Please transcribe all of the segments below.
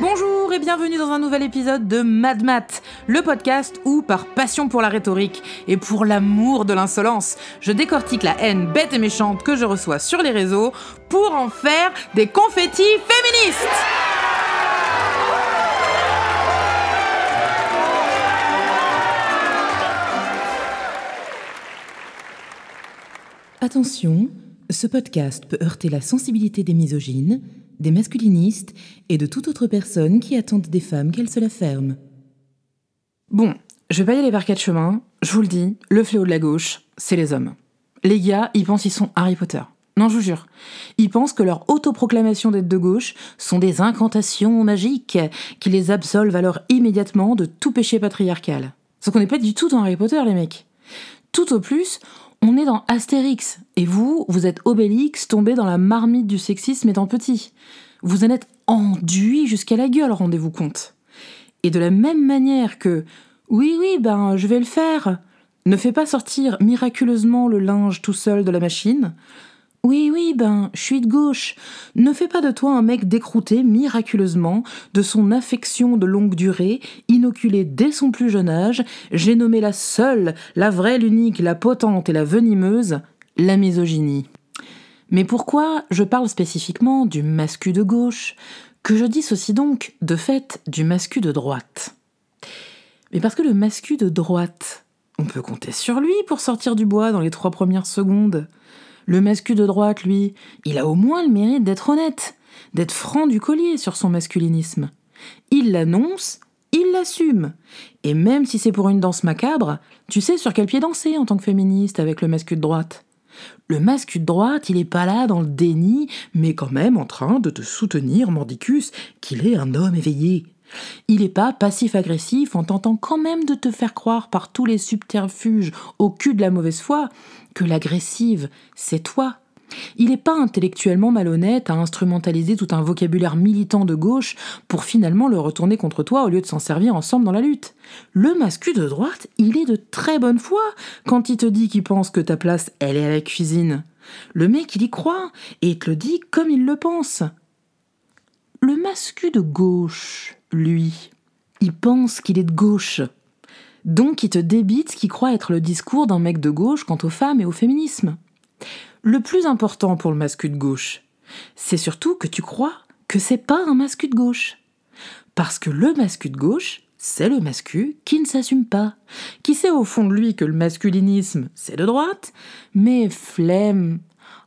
Bonjour et bienvenue dans un nouvel épisode de Mad Mat, le podcast où, par passion pour la rhétorique et pour l'amour de l'insolence, je décortique la haine bête et méchante que je reçois sur les réseaux pour en faire des confettis féministes. Attention, ce podcast peut heurter la sensibilité des misogynes, des masculinistes et de toute autre personne qui attendent des femmes qu'elles se la ferment. Bon, je vais pas y aller par quatre chemins, je vous le dis, le fléau de la gauche, c'est les hommes. Les gars, ils pensent qu'ils sont Harry Potter. Non, je vous jure. Ils pensent que leur autoproclamation d'être de gauche sont des incantations magiques qui les absolvent alors immédiatement de tout péché patriarcal. Sauf qu'on n'est pas du tout dans Harry Potter, les mecs. Tout au plus, on est dans Astérix, et vous, vous êtes Obélix tombé dans la marmite du sexisme étant petit. Vous en êtes enduit jusqu'à la gueule, rendez-vous compte. Et de la même manière que oui, oui, ben je vais le faire, ne fais pas sortir miraculeusement le linge tout seul de la machine, oui, oui, ben, je suis de gauche. Ne fais pas de toi un mec décrouté miraculeusement de son affection de longue durée, inoculée dès son plus jeune âge. J'ai nommé la seule, la vraie, l'unique, la potente et la venimeuse, la misogynie. Mais pourquoi je parle spécifiquement du mascu de gauche, que je dissocie donc, de fait, du mascu de droite Mais parce que le mascu de droite, on peut compter sur lui pour sortir du bois dans les trois premières secondes. Le mascu de droite, lui, il a au moins le mérite d'être honnête, d'être franc du collier sur son masculinisme. Il l'annonce, il l'assume. Et même si c'est pour une danse macabre, tu sais sur quel pied danser en tant que féministe avec le mascu de droite. Le mascu de droite, il est pas là dans le déni, mais quand même en train de te soutenir, mordicus, qu'il est un homme éveillé. Il n'est pas passif-agressif en tentant quand même de te faire croire par tous les subterfuges au cul de la mauvaise foi que l'agressive, c'est toi. Il n'est pas intellectuellement malhonnête à instrumentaliser tout un vocabulaire militant de gauche pour finalement le retourner contre toi au lieu de s'en servir ensemble dans la lutte. Le mascu de droite, il est de très bonne foi quand il te dit qu'il pense que ta place, elle est à la cuisine. Le mec, il y croit et il te le dit comme il le pense. Le mascu de gauche, lui, il pense qu'il est de gauche. Donc il te débite ce qu'il croit être le discours d'un mec de gauche quant aux femmes et au féminisme. Le plus important pour le mascu de gauche, c'est surtout que tu crois que c'est pas un mascu de gauche. Parce que le mascu de gauche, c'est le mascu qui ne s'assume pas, qui sait au fond de lui que le masculinisme, c'est de droite, mais flemme,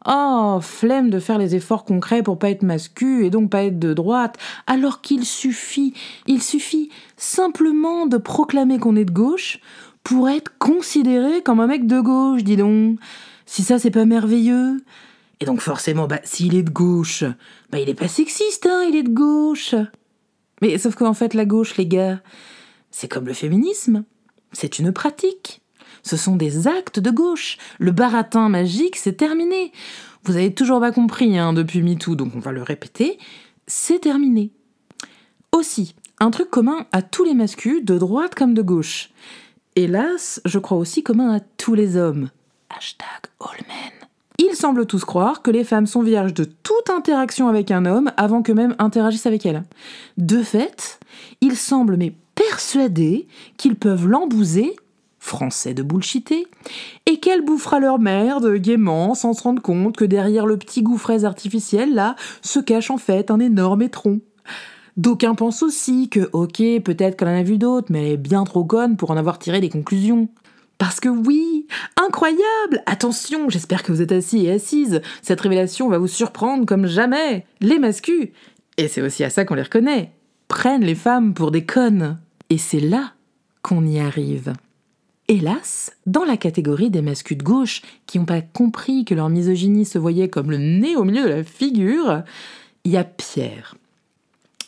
Oh, flemme de faire les efforts concrets pour pas être mascu et donc pas être de droite, alors qu'il suffit, il suffit simplement de proclamer qu'on est de gauche pour être considéré comme un mec de gauche, dis donc. Si ça c'est pas merveilleux. Et donc forcément, bah s'il est de gauche, bah il est pas sexiste, hein, il est de gauche. Mais sauf qu'en fait la gauche, les gars, c'est comme le féminisme, c'est une pratique. Ce sont des actes de gauche. Le baratin magique, c'est terminé. Vous avez toujours pas compris hein, depuis MeToo, donc on va le répéter. C'est terminé. Aussi, un truc commun à tous les masculins, de droite comme de gauche. Hélas, je crois aussi commun à tous les hommes. Hashtag all men. Ils semblent tous croire que les femmes sont vierges de toute interaction avec un homme avant qu'eux-mêmes interagissent avec elles. De fait, ils semblent mais persuadés qu'ils peuvent l'embouser français de bullshiter, et qu'elle bouffera leur merde gaiement sans se rendre compte que derrière le petit gouffrez artificiel là se cache en fait un énorme étron. D'aucuns pensent aussi que, ok, peut-être qu'elle en a vu d'autres, mais elle est bien trop conne pour en avoir tiré des conclusions. Parce que oui, incroyable Attention, j'espère que vous êtes assis et assises. Cette révélation va vous surprendre comme jamais. Les mascus, et c'est aussi à ça qu'on les reconnaît, prennent les femmes pour des connes. Et c'est là qu'on y arrive. Hélas, dans la catégorie des masculins de gauche qui n'ont pas compris que leur misogynie se voyait comme le nez au milieu de la figure, il y a Pierre.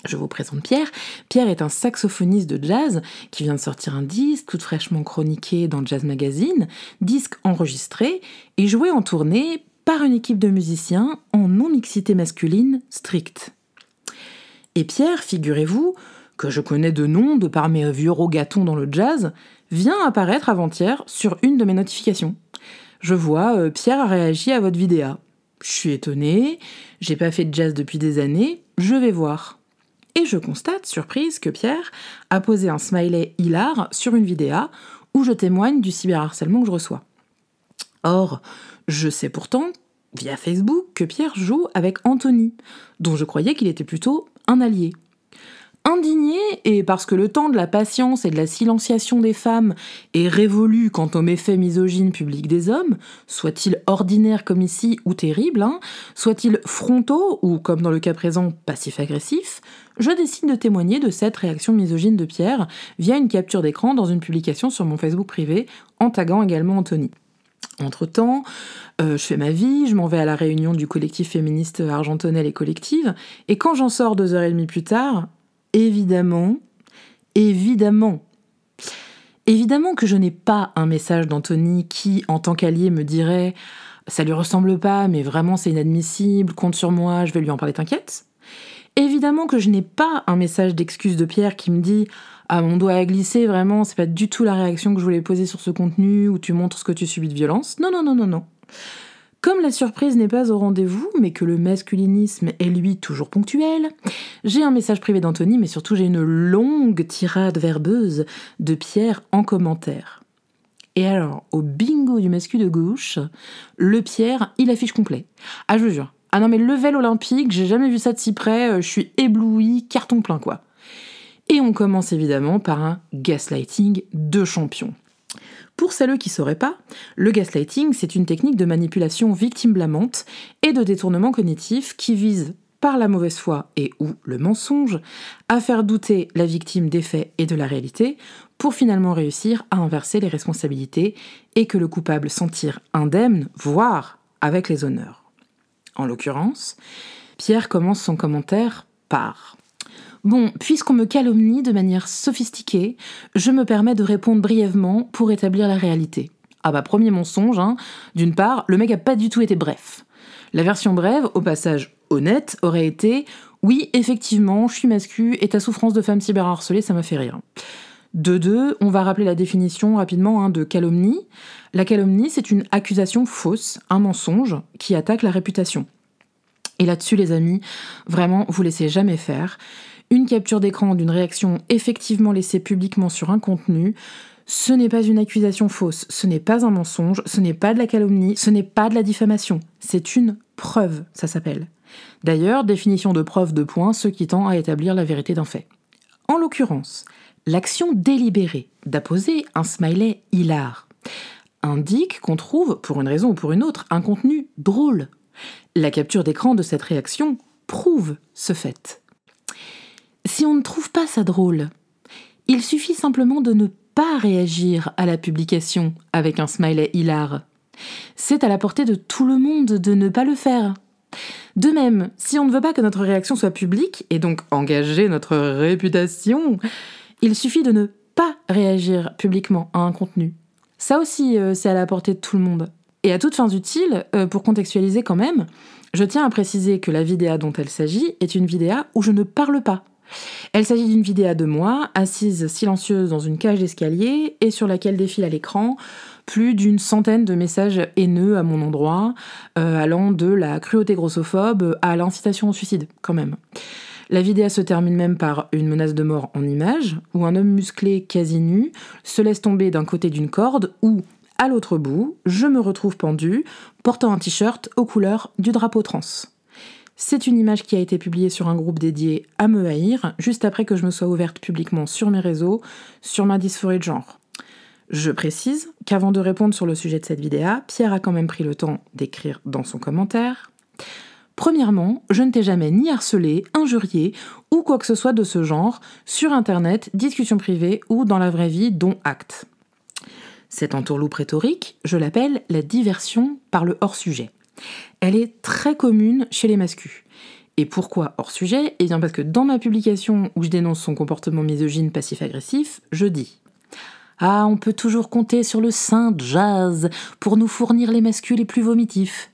Je vous présente Pierre. Pierre est un saxophoniste de jazz qui vient de sortir un disque tout fraîchement chroniqué dans Jazz Magazine, disque enregistré et joué en tournée par une équipe de musiciens en non-mixité masculine stricte. Et Pierre, figurez-vous, que je connais de nom de par mes vieux rogatons dans le jazz, vient apparaître avant-hier sur une de mes notifications. Je vois euh, Pierre a réagi à votre vidéo. Je suis étonnée, j'ai pas fait de jazz depuis des années, je vais voir. Et je constate, surprise, que Pierre a posé un smiley hilar sur une vidéo où je témoigne du cyberharcèlement que je reçois. Or, je sais pourtant, via Facebook, que Pierre joue avec Anthony, dont je croyais qu'il était plutôt un allié. Indigné, et parce que le temps de la patience et de la silenciation des femmes est révolu quant aux méfaits misogynes publics des hommes, soit-ils ordinaires comme ici ou terribles, hein, soit-ils frontaux ou, comme dans le cas présent, passif-agressifs, je décide de témoigner de cette réaction misogyne de Pierre via une capture d'écran dans une publication sur mon Facebook privé, en taguant également Anthony. Entre-temps, euh, je fais ma vie, je m'en vais à la réunion du collectif féministe Argentonnel et Collective, et quand j'en sors deux heures et demie plus tard, évidemment, évidemment, évidemment que je n'ai pas un message d'Anthony qui, en tant qu'allié, me dirait ça lui ressemble pas, mais vraiment c'est inadmissible, compte sur moi, je vais lui en parler, t'inquiète. Évidemment que je n'ai pas un message d'excuse de Pierre qui me dit ah mon doigt a glissé, vraiment, c'est pas du tout la réaction que je voulais poser sur ce contenu où tu montres ce que tu subis de violence. Non, non, non, non, non. Comme la surprise n'est pas au rendez-vous, mais que le masculinisme est lui toujours ponctuel, j'ai un message privé d'Anthony, mais surtout j'ai une longue tirade verbeuse de Pierre en commentaire. Et alors, au bingo du masculin de gauche, le Pierre, il affiche complet. Ah, je vous jure. Ah non, mais level olympique, j'ai jamais vu ça de si près, euh, je suis ébloui, carton plein quoi. Et on commence évidemment par un gaslighting de champion. Pour celles qui ne sauraient pas, le gaslighting, c'est une technique de manipulation victime-blâmante et de détournement cognitif qui vise, par la mauvaise foi et ou le mensonge, à faire douter la victime des faits et de la réalité pour finalement réussir à inverser les responsabilités et que le coupable s'en tire indemne, voire avec les honneurs. En l'occurrence, Pierre commence son commentaire par Bon, puisqu'on me calomnie de manière sophistiquée, je me permets de répondre brièvement pour établir la réalité. Ah bah premier mensonge, hein. D'une part, le mec a pas du tout été bref. La version brève, au passage honnête, aurait été Oui, effectivement, je suis mascu et ta souffrance de femme cyberharcelée, ça m'a fait rire. De deux, on va rappeler la définition rapidement hein, de calomnie. La calomnie, c'est une accusation fausse, un mensonge, qui attaque la réputation. Et là-dessus, les amis, vraiment, vous laissez jamais faire une capture d'écran d'une réaction effectivement laissée publiquement sur un contenu, ce n'est pas une accusation fausse, ce n'est pas un mensonge, ce n'est pas de la calomnie, ce n'est pas de la diffamation, c'est une preuve, ça s'appelle. D'ailleurs, définition de preuve de point, ce qui tend à établir la vérité d'un fait. En l'occurrence, l'action délibérée d'apposer un smiley hilar indique qu'on trouve, pour une raison ou pour une autre, un contenu drôle. La capture d'écran de cette réaction prouve ce fait. Si on ne trouve pas ça drôle, il suffit simplement de ne pas réagir à la publication avec un smiley hilar. C'est à la portée de tout le monde de ne pas le faire. De même, si on ne veut pas que notre réaction soit publique et donc engager notre réputation, il suffit de ne pas réagir publiquement à un contenu. Ça aussi, euh, c'est à la portée de tout le monde. Et à toutes fins utiles, euh, pour contextualiser quand même, je tiens à préciser que la vidéo dont elle s'agit est une vidéo où je ne parle pas. Elle s'agit d'une vidéo de moi, assise silencieuse dans une cage d'escalier et sur laquelle défile à l'écran plus d'une centaine de messages haineux à mon endroit, euh, allant de la cruauté grossophobe à l'incitation au suicide, quand même. La vidéo se termine même par une menace de mort en image, où un homme musclé quasi nu se laisse tomber d'un côté d'une corde, où, à l'autre bout, je me retrouve pendu, portant un t-shirt aux couleurs du drapeau trans. C'est une image qui a été publiée sur un groupe dédié à me haïr, juste après que je me sois ouverte publiquement sur mes réseaux sur ma dysphorie de genre. Je précise qu'avant de répondre sur le sujet de cette vidéo, Pierre a quand même pris le temps d'écrire dans son commentaire. Premièrement, je ne t'ai jamais ni harcelé, injurié ou quoi que ce soit de ce genre sur internet, discussion privée ou dans la vraie vie, dont acte. Cette entourloupe rhétorique, je l'appelle la diversion par le hors-sujet. Elle est très commune chez les mascus. Et pourquoi hors sujet? Eh bien parce que dans ma publication où je dénonce son comportement misogyne passif-agressif, je dis Ah, on peut toujours compter sur le saint jazz pour nous fournir les masculins les plus vomitifs.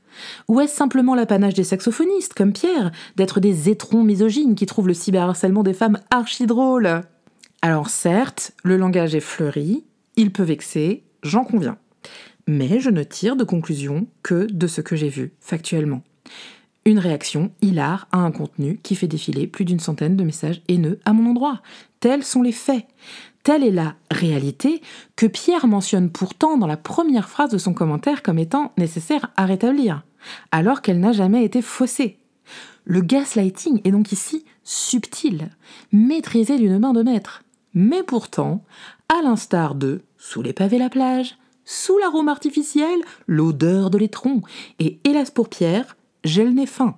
Ou est-ce simplement l'apanage des saxophonistes, comme Pierre, d'être des étrons misogynes qui trouvent le cyberharcèlement des femmes archi drôle? Alors certes, le langage est fleuri, il peut vexer, j'en conviens. Mais je ne tire de conclusion que de ce que j'ai vu factuellement. Une réaction hilar à un contenu qui fait défiler plus d'une centaine de messages haineux à mon endroit. Tels sont les faits. Telle est la réalité que Pierre mentionne pourtant dans la première phrase de son commentaire comme étant nécessaire à rétablir, alors qu'elle n'a jamais été faussée. Le gaslighting est donc ici subtil, maîtrisé d'une main de maître. Mais pourtant, à l'instar de Sous les pavés la plage, Sous l'arôme artificiel, l'odeur de l'étron, et hélas pour Pierre, j'ai le nez fin.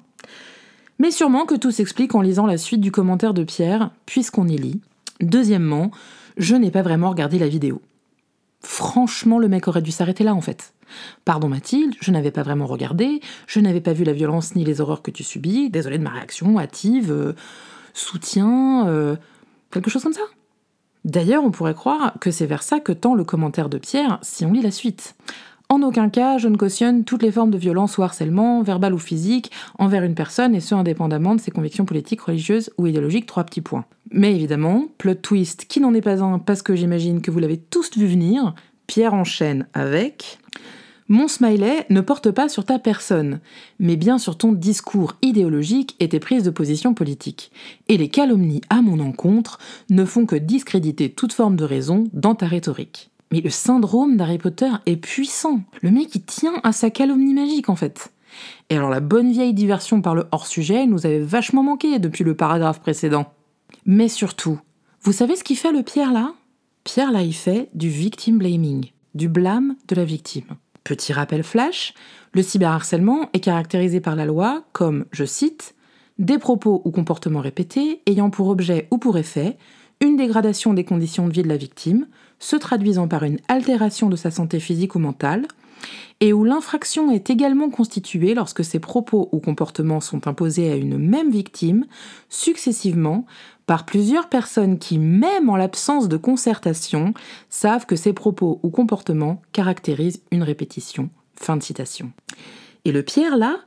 Mais sûrement que tout s'explique en lisant la suite du commentaire de Pierre, puisqu'on y lit. Deuxièmement, je n'ai pas vraiment regardé la vidéo. Franchement, le mec aurait dû s'arrêter là en fait. Pardon Mathilde, je n'avais pas vraiment regardé, je n'avais pas vu la violence ni les horreurs que tu subis, désolé de ma réaction, hâtive, euh, soutien, euh, quelque chose comme ça. D'ailleurs, on pourrait croire que c'est vers ça que tend le commentaire de Pierre si on lit la suite. En aucun cas, je ne cautionne toutes les formes de violence ou harcèlement, verbal ou physique, envers une personne, et ce indépendamment de ses convictions politiques, religieuses ou idéologiques. Trois petits points. Mais évidemment, plot twist qui n'en est pas un parce que j'imagine que vous l'avez tous vu venir, Pierre enchaîne avec Mon smiley ne porte pas sur ta personne, mais bien sur ton discours idéologique et tes prises de position politique. Et les calomnies à mon encontre ne font que discréditer toute forme de raison dans ta rhétorique. Mais le syndrome d'Harry Potter est puissant. Le mec, il tient à sa calomnie magique, en fait. Et alors, la bonne vieille diversion par le hors-sujet nous avait vachement manqué depuis le paragraphe précédent. Mais surtout, vous savez ce qu'il fait le Pierre là? Pierre là, il fait du victim blaming, du blâme de la victime. Petit rappel flash, le cyberharcèlement est caractérisé par la loi comme, je cite, des propos ou comportements répétés ayant pour objet ou pour effet une dégradation des conditions de vie de la victime, se traduisant par une altération de sa santé physique ou mentale, et où l'infraction est également constituée lorsque ces propos ou comportements sont imposés à une même victime, successivement, par plusieurs personnes qui, même en l'absence de concertation, savent que ces propos ou comportements caractérisent une répétition. Fin de citation. Et le Pierre, là,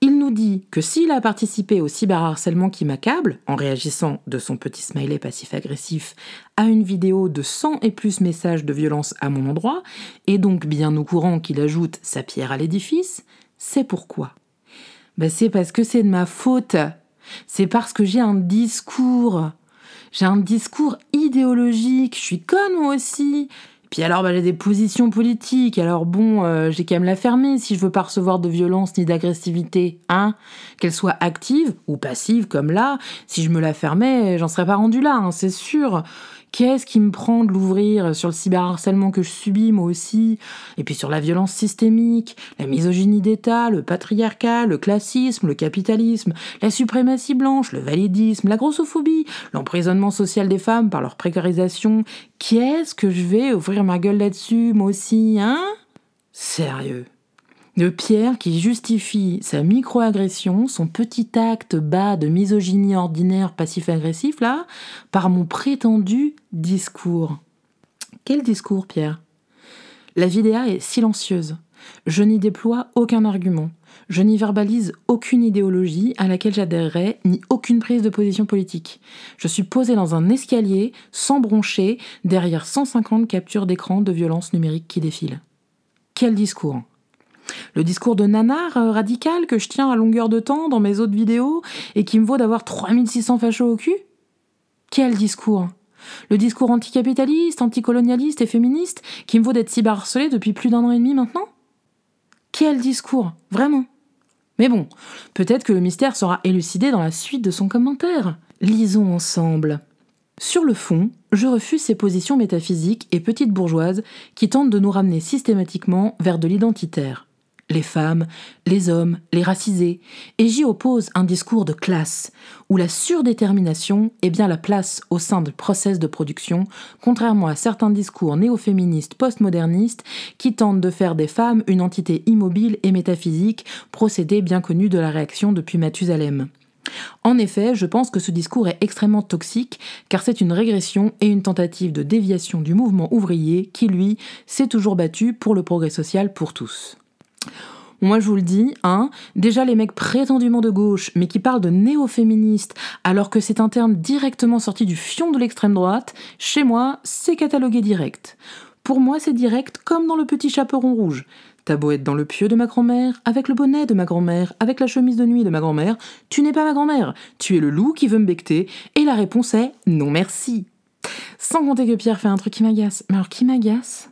il nous dit que s'il a participé au cyberharcèlement qui m'accable, en réagissant de son petit smiley passif-agressif à une vidéo de 100 et plus messages de violence à mon endroit, et donc bien au courant qu'il ajoute sa pierre à l'édifice, c'est pourquoi? Ben C'est parce que c'est de ma faute. C'est parce que j'ai un discours. J'ai un discours idéologique. Je suis conne moi aussi. Puis alors, bah, j'ai des positions politiques. Alors bon, euh, j'ai qu'à me la fermer si je veux pas recevoir de violence ni d'agressivité, hein Qu'elle soit active ou passive comme là. Si je me la fermais, j'en serais pas rendu là, hein, c'est sûr. Qu'est-ce qui me prend de l'ouvrir sur le cyberharcèlement que je subis moi aussi Et puis sur la violence systémique, la misogynie d'État, le patriarcat, le classisme, le capitalisme, la suprématie blanche, le validisme, la grossophobie, l'emprisonnement social des femmes par leur précarisation. Qu'est-ce que je vais ouvrir ma gueule là-dessus moi aussi, hein? Sérieux de Pierre qui justifie sa microagression, son petit acte bas de misogynie ordinaire passif-agressif, là, par mon prétendu discours. Quel discours, Pierre? La vidéo est silencieuse. Je n'y déploie aucun argument. Je n'y verbalise aucune idéologie à laquelle j'adhérerais, ni aucune prise de position politique. Je suis posé dans un escalier, sans broncher, derrière 150 captures d'écran de violence numérique qui défilent. Quel discours? Le discours de nanar euh, radical que je tiens à longueur de temps dans mes autres vidéos et qui me vaut d'avoir 3600 fachos au cul? Quel discours! Le discours anticapitaliste, anticolonialiste et féministe qui me vaut d'être cyberharcelé depuis plus d'un an et demi maintenant? Quel discours! Vraiment! Mais bon, peut-être que le mystère sera élucidé dans la suite de son commentaire. Lisons ensemble. Sur le fond, je refuse ces positions métaphysiques et petites bourgeoises qui tentent de nous ramener systématiquement vers de l'identitaire les femmes, les hommes, les racisés, et j'y oppose un discours de classe, où la surdétermination est bien la place au sein du process de production, contrairement à certains discours néo-féministes postmodernistes qui tentent de faire des femmes une entité immobile et métaphysique, procédé bien connu de la réaction depuis Mathusalem. En effet, je pense que ce discours est extrêmement toxique, car c'est une régression et une tentative de déviation du mouvement ouvrier qui, lui, s'est toujours battu pour le progrès social pour tous. Moi, je vous le dis, hein, déjà les mecs prétendument de gauche, mais qui parlent de néo-féministes, alors que c'est un terme directement sorti du fion de l'extrême droite, chez moi, c'est catalogué direct. Pour moi, c'est direct comme dans le petit chaperon rouge. T'as beau être dans le pieu de ma grand-mère, avec le bonnet de ma grand-mère, avec la chemise de nuit de ma grand-mère, tu n'es pas ma grand-mère. Tu es le loup qui veut me becter, et la réponse est non merci. Sans compter que Pierre fait un truc qui m'agace. Mais alors qui m'agace?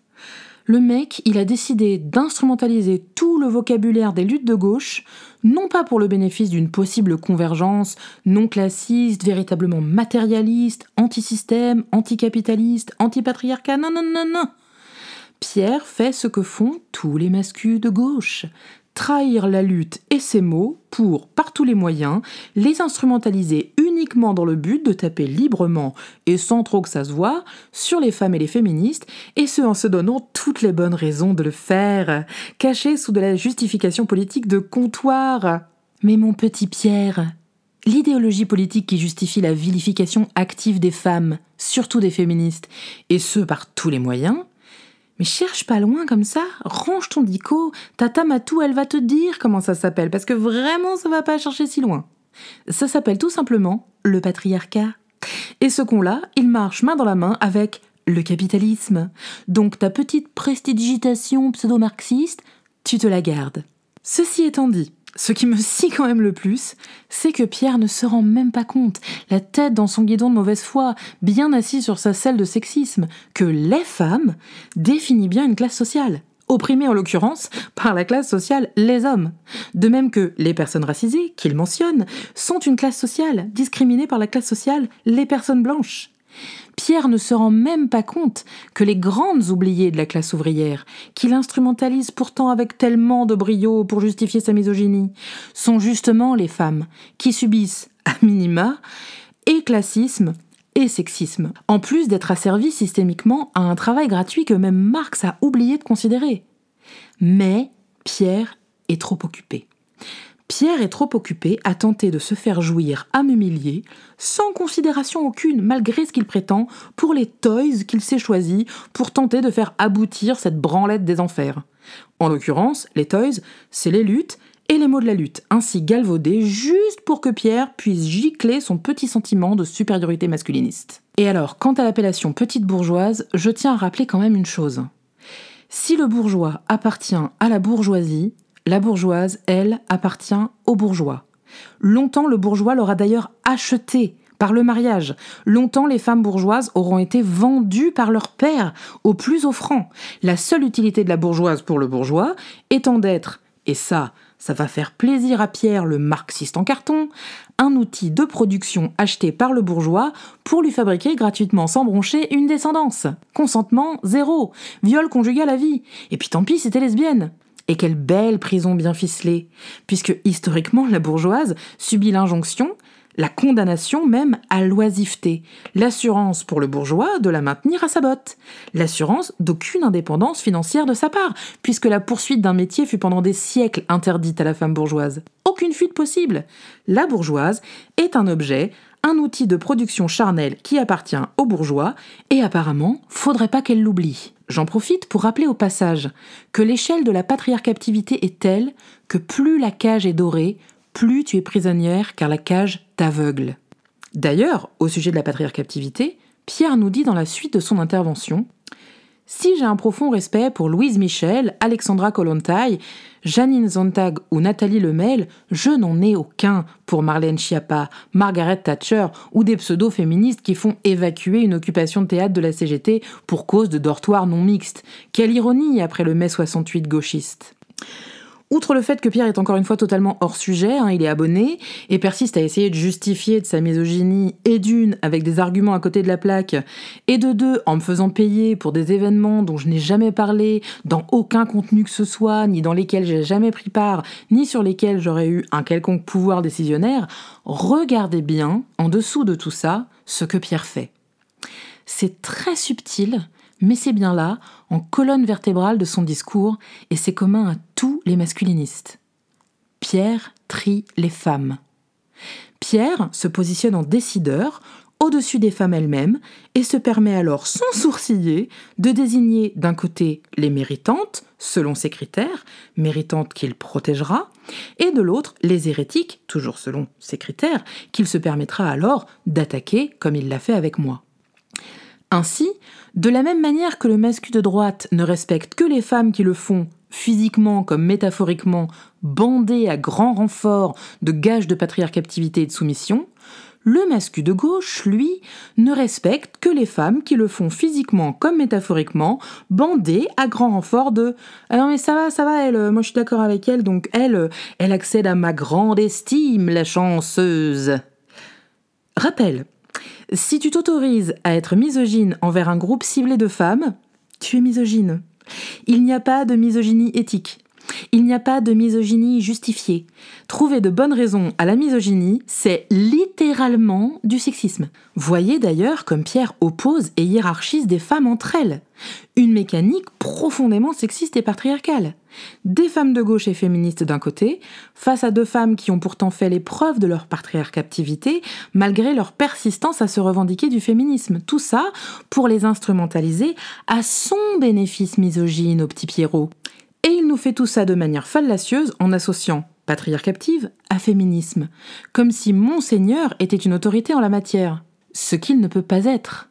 Le mec, il a décidé d'instrumentaliser tout le vocabulaire des luttes de gauche, non pas pour le bénéfice d'une possible convergence non classiste, véritablement matérialiste, anti-système, anticapitaliste, anti-patriarcat, non, non, non, non. Pierre fait ce que font tous les masculins de gauche trahir la lutte et ses mots pour, par tous les moyens, les instrumentaliser uniquement dans le but de taper librement et sans trop que ça se voit sur les femmes et les féministes, et ce en se donnant toutes les bonnes raisons de le faire, cachées sous de la justification politique de comptoir. Mais mon petit Pierre, L'idéologie politique qui justifie la vilification active des femmes, surtout des féministes, et ce par tous les moyens, mais cherche pas loin comme ça, range ton dico, Tata Matou, elle va te dire comment ça s'appelle, parce que vraiment ça va pas chercher si loin. Ça s'appelle tout simplement le patriarcat. Et ce con-là, il marche main dans la main avec le capitalisme. Donc ta petite prestidigitation pseudo-marxiste, tu te la gardes. Ceci étant dit, ce qui me scie quand même le plus, c'est que Pierre ne se rend même pas compte, la tête dans son guidon de mauvaise foi, bien assis sur sa selle de sexisme, que les femmes définissent bien une classe sociale, opprimée en l'occurrence par la classe sociale les hommes. De même que les personnes racisées, qu'il mentionne, sont une classe sociale, discriminée par la classe sociale les personnes blanches. Pierre ne se rend même pas compte que les grandes oubliées de la classe ouvrière, qu'il instrumentalise pourtant avec tellement de brio pour justifier sa misogynie, sont justement les femmes qui subissent, à minima, et classisme et sexisme, en plus d'être asservies systémiquement à un travail gratuit que même Marx a oublié de considérer. Mais Pierre est trop occupé. Pierre est trop occupé à tenter de se faire jouir à m'humilier, sans considération aucune, malgré ce qu'il prétend, pour les toys qu'il s'est choisis pour tenter de faire aboutir cette branlette des enfers. En l'occurrence, les toys, c'est les luttes et les mots de la lutte, ainsi galvaudés juste pour que Pierre puisse gicler son petit sentiment de supériorité masculiniste. Et alors, quant à l'appellation petite bourgeoise, je tiens à rappeler quand même une chose. Si le bourgeois appartient à la bourgeoisie, la bourgeoise, elle, appartient aux bourgeois. Longtemps, le bourgeois l'aura d'ailleurs acheté par le mariage. Longtemps, les femmes bourgeoises auront été vendues par leur père au plus offrant. La seule utilité de la bourgeoise pour le bourgeois étant d'être, et ça, ça va faire plaisir à Pierre, le marxiste en carton, un outil de production acheté par le bourgeois pour lui fabriquer gratuitement sans broncher une descendance. Consentement, zéro. Viol conjugal à vie. Et puis tant pis, c'était lesbienne. Et quelle belle prison bien ficelée, puisque historiquement la bourgeoise subit l'injonction, la condamnation même à l'oisiveté, l'assurance pour le bourgeois de la maintenir à sa botte, l'assurance d'aucune indépendance financière de sa part, puisque la poursuite d'un métier fut pendant des siècles interdite à la femme bourgeoise. Aucune fuite possible. La bourgeoise est un objet, un outil de production charnelle qui appartient aux bourgeois, et apparemment, faudrait pas qu'elle l'oublie. J'en profite pour rappeler au passage que l'échelle de la patriarcaptivité est telle que plus la cage est dorée, plus tu es prisonnière car la cage t'aveugle. D'ailleurs, au sujet de la patriarcaptivité, Pierre nous dit dans la suite de son intervention si j'ai un profond respect pour Louise Michel, Alexandra Kollontai, Janine Zontag ou Nathalie Lemel, je n'en ai aucun pour Marlène Schiappa, Margaret Thatcher ou des pseudo-féministes qui font évacuer une occupation de théâtre de la CGT pour cause de dortoirs non mixtes. Quelle ironie après le mai 68 gauchiste. Outre le fait que Pierre est encore une fois totalement hors sujet, hein, il est abonné et persiste à essayer de justifier de sa misogynie et d'une avec des arguments à côté de la plaque et de deux en me faisant payer pour des événements dont je n'ai jamais parlé dans aucun contenu que ce soit, ni dans lesquels j'ai jamais pris part, ni sur lesquels j'aurais eu un quelconque pouvoir décisionnaire, regardez bien en dessous de tout ça ce que Pierre fait. C'est très subtil, mais c'est bien là, en colonne vertébrale de son discours, et c'est commun à tous les masculinistes. Pierre trie les femmes. Pierre se positionne en décideur, au-dessus des femmes elles-mêmes, et se permet alors sans sourciller de désigner d'un côté les méritantes, selon ses critères, méritantes qu'il protégera, et de l'autre les hérétiques, toujours selon ses critères, qu'il se permettra alors d'attaquer comme il l'a fait avec moi. Ainsi, de la même manière que le masculin de droite ne respecte que les femmes qui le font physiquement comme métaphoriquement bandées à grand renfort de gages de patriarcaptivité et de soumission, le mascu de gauche, lui, ne respecte que les femmes qui le font physiquement comme métaphoriquement, bandées à grand renfort de ah non mais ça va, ça va, elle, euh, moi je suis d'accord avec elle, donc elle, euh, elle accède à ma grande estime, la chanceuse. Rappel, si tu t'autorises à être misogyne envers un groupe ciblé de femmes, tu es misogyne. Il n'y a pas de misogynie éthique. Il n'y a pas de misogynie justifiée. Trouver de bonnes raisons à la misogynie, c'est littéralement du sexisme. Voyez d'ailleurs comme Pierre oppose et hiérarchise des femmes entre elles. Une mécanique profondément sexiste et patriarcale. Des femmes de gauche et féministes d'un côté, face à deux femmes qui ont pourtant fait l'épreuve de leur patriarcaptivité, malgré leur persistance à se revendiquer du féminisme. Tout ça pour les instrumentaliser à son bénéfice misogyne au petit Pierrot. Et fait tout ça de manière fallacieuse en associant patriarche captive à féminisme, comme si Monseigneur était une autorité en la matière, ce qu'il ne peut pas être.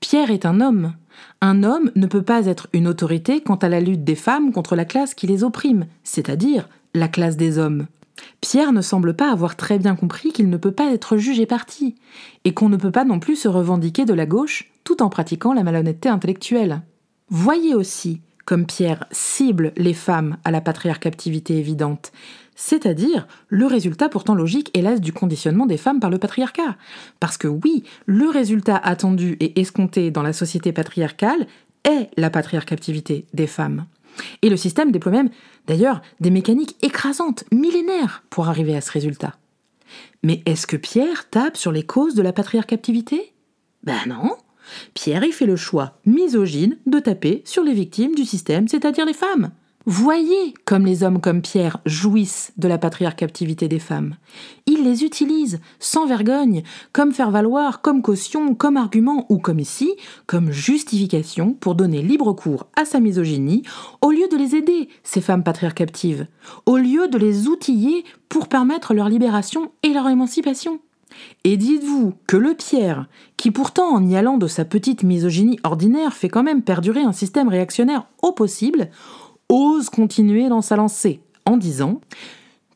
Pierre est un homme. Un homme ne peut pas être une autorité quant à la lutte des femmes contre la classe qui les opprime, c'est-à-dire la classe des hommes. Pierre ne semble pas avoir très bien compris qu'il ne peut pas être jugé parti, et qu'on ne peut pas non plus se revendiquer de la gauche tout en pratiquant la malhonnêteté intellectuelle. Voyez aussi comme Pierre cible les femmes à la patriarcaptivité évidente, c'est-à-dire le résultat pourtant logique, hélas, du conditionnement des femmes par le patriarcat. Parce que oui, le résultat attendu et escompté dans la société patriarcale est la patriarcaptivité des femmes. Et le système déploie même, d'ailleurs, des mécaniques écrasantes, millénaires, pour arriver à ce résultat. Mais est-ce que Pierre tape sur les causes de la patriarcaptivité Ben non Pierre y fait le choix misogyne de taper sur les victimes du système, c'est-à-dire les femmes. Voyez comme les hommes comme Pierre jouissent de la patriarcaptivité des femmes. Ils les utilisent sans vergogne, comme faire valoir, comme caution, comme argument ou comme ici, comme justification pour donner libre cours à sa misogynie, au lieu de les aider, ces femmes patriarcaptives, au lieu de les outiller pour permettre leur libération et leur émancipation. Et dites-vous que le Pierre, qui pourtant en y allant de sa petite misogynie ordinaire fait quand même perdurer un système réactionnaire au possible, ose continuer dans sa lancée en disant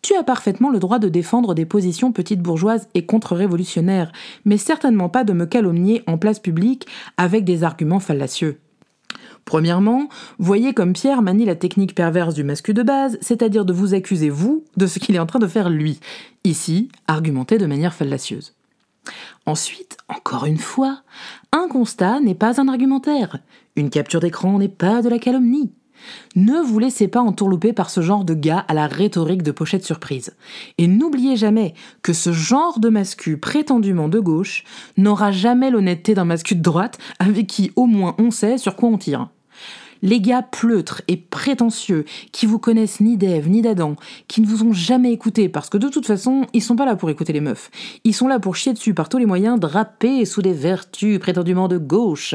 tu as parfaitement le droit de défendre des positions petites bourgeoises et contre-révolutionnaires, mais certainement pas de me calomnier en place publique avec des arguments fallacieux. Premièrement, voyez comme Pierre manie la technique perverse du masque de base, c'est-à-dire de vous accuser, vous, de ce qu'il est en train de faire lui. Ici, argumenter de manière fallacieuse. Ensuite, encore une fois, un constat n'est pas un argumentaire. Une capture d'écran n'est pas de la calomnie. Ne vous laissez pas entourlouper par ce genre de gars à la rhétorique de pochette surprise. Et n'oubliez jamais que ce genre de mascu prétendument de gauche n'aura jamais l'honnêteté d'un mascu de droite avec qui au moins on sait sur quoi on tire. Les gars pleutres et prétentieux qui vous connaissent ni d'Ève ni d'Adam, qui ne vous ont jamais écouté parce que de toute façon, ils sont pas là pour écouter les meufs. Ils sont là pour chier dessus par tous les moyens drapés sous des vertus prétendument de gauche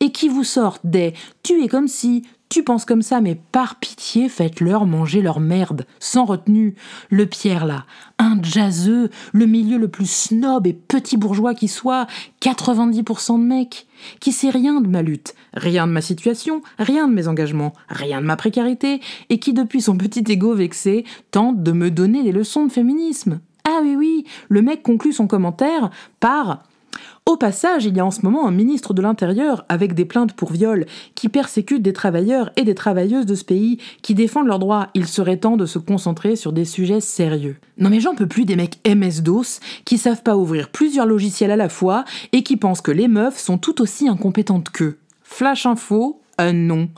et qui vous sortent des tu comme si, tu penses comme ça, mais par pitié, faites-leur manger leur merde, sans retenue. Le Pierre, là, un jazzeux, le milieu le plus snob et petit bourgeois qui soit, 90% de mecs, qui sait rien de ma lutte, rien de ma situation, rien de mes engagements, rien de ma précarité, et qui, depuis son petit ego vexé, tente de me donner des leçons de féminisme. Ah oui, oui, le mec conclut son commentaire par au passage, il y a en ce moment un ministre de l'Intérieur avec des plaintes pour viol qui persécute des travailleurs et des travailleuses de ce pays qui défendent leurs droits. Il serait temps de se concentrer sur des sujets sérieux. Non mais j'en peux plus des mecs MS-DOS qui savent pas ouvrir plusieurs logiciels à la fois et qui pensent que les meufs sont tout aussi incompétentes qu'eux. Flash info, un non.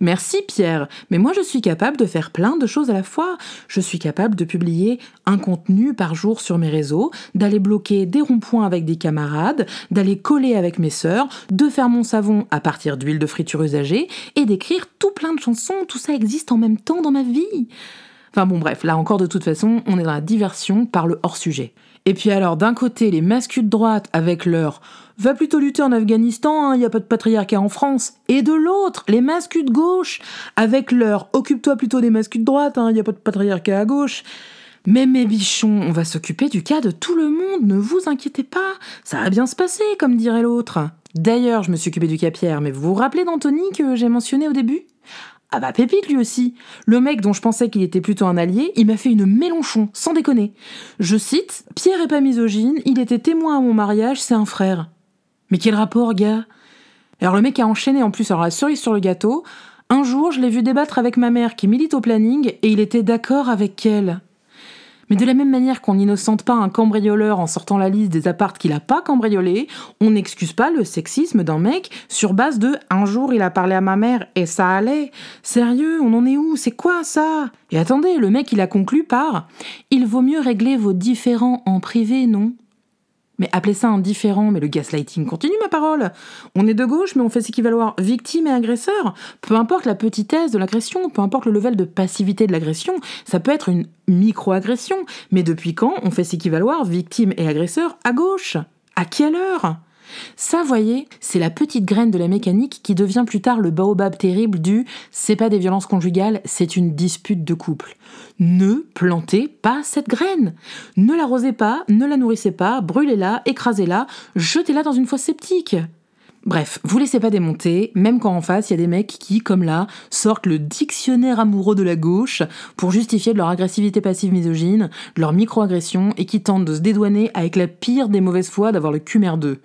Merci Pierre, mais moi je suis capable de faire plein de choses à la fois. Je suis capable de publier un contenu par jour sur mes réseaux, d'aller bloquer des ronds-points avec des camarades, d'aller coller avec mes sœurs, de faire mon savon à partir d'huile de friture usagée et d'écrire tout plein de chansons. Tout ça existe en même temps dans ma vie. Enfin bon bref, là encore de toute façon, on est dans la diversion par le hors-sujet. Et puis alors d'un côté les masculins de droite avec leur va plutôt lutter en Afghanistan, il hein, n'y a pas de patriarcat en France. Et de l'autre, les masculins de gauche, avec leur occupe-toi plutôt des masculins de droite, il hein, n'y a pas de patriarcat à gauche. Mais mes bichons, on va s'occuper du cas de tout le monde, ne vous inquiétez pas, ça va bien se passer, comme dirait l'autre. D'ailleurs, je me suis occupé du cas Pierre, mais vous vous rappelez d'Anthony que j'ai mentionné au début? Ah bah Pépite lui aussi. Le mec dont je pensais qu'il était plutôt un allié, il m'a fait une Mélenchon, sans déconner. Je cite, Pierre est pas misogyne, il était témoin à mon mariage, c'est un frère. Mais quel rapport, gars Alors le mec a enchaîné en plus, alors la cerise sur le gâteau. Un jour, je l'ai vu débattre avec ma mère qui milite au planning et il était d'accord avec elle. Mais de la même manière qu'on n'innocente pas un cambrioleur en sortant la liste des appartes qu'il a pas cambriolés, on n'excuse pas le sexisme d'un mec sur base de un jour il a parlé à ma mère et ça allait. Sérieux, on en est où? C'est quoi ça? Et attendez, le mec il a conclu par Il vaut mieux régler vos différends en privé, non mais appelez ça indifférent, mais le gaslighting continue ma parole. On est de gauche, mais on fait s'équivaloir victime et agresseur. Peu importe la petitesse de l'agression, peu importe le level de passivité de l'agression, ça peut être une micro-agression. Mais depuis quand on fait s'équivaloir victime et agresseur à gauche? À quelle heure? Ça, voyez, c'est la petite graine de la mécanique qui devient plus tard le baobab terrible du c'est pas des violences conjugales, c'est une dispute de couple. Ne plantez pas cette graine. Ne l'arrosez pas, ne la nourrissez pas, brûlez-la, écrasez-la, jetez-la dans une fosse sceptique. Bref, vous laissez pas démonter, même quand en face il y a des mecs qui, comme là, sortent le dictionnaire amoureux de la gauche pour justifier de leur agressivité passive misogyne, de leur microagression et qui tentent de se dédouaner avec la pire des mauvaises foi d'avoir le cul merdeux.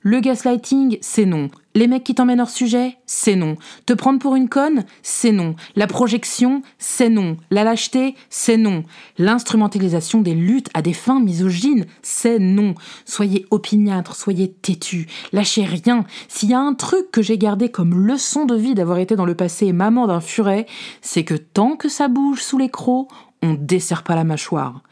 Le gaslighting, c'est non. Les mecs qui t'emmènent hors sujet, c'est non. Te prendre pour une conne, c'est non. La projection, c'est non. La lâcheté, c'est non. L'instrumentalisation des luttes à des fins misogynes, c'est non. Soyez opiniâtres, soyez têtus, lâchez rien. S'il y a un truc que j'ai gardé comme leçon de vie d'avoir été dans le passé maman d'un furet, c'est que tant que ça bouge sous les crocs, on dessert pas la mâchoire.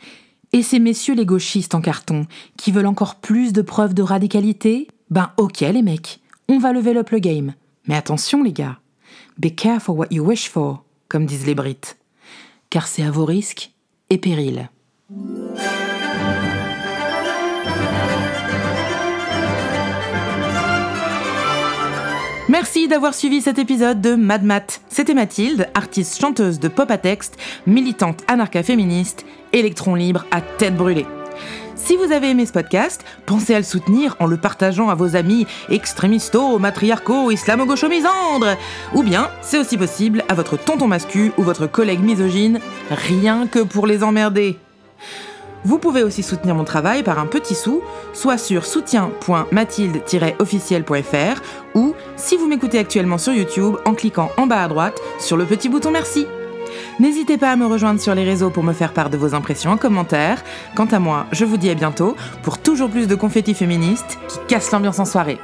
Et ces messieurs les gauchistes en carton, qui veulent encore plus de preuves de radicalité, ben ok les mecs, on va lever up le game. Mais attention les gars, be careful what you wish for, comme disent les Brits. Car c'est à vos risques et périls. Merci d'avoir suivi cet épisode de Mad Mat. C'était Mathilde, artiste chanteuse de pop à texte, militante anarcha-féministe, électron libre à tête brûlée. Si vous avez aimé ce podcast, pensez à le soutenir en le partageant à vos amis extrémistos, matriarcaux, islamo-gaucho-misandres. Ou bien, c'est aussi possible à votre tonton mascu ou votre collègue misogyne, rien que pour les emmerder. Vous pouvez aussi soutenir mon travail par un petit sou, soit sur soutien.mathilde-officiel.fr ou, si vous m'écoutez actuellement sur YouTube, en cliquant en bas à droite sur le petit bouton merci. N'hésitez pas à me rejoindre sur les réseaux pour me faire part de vos impressions en commentaire. Quant à moi, je vous dis à bientôt pour toujours plus de confettis féministes qui cassent l'ambiance en soirée.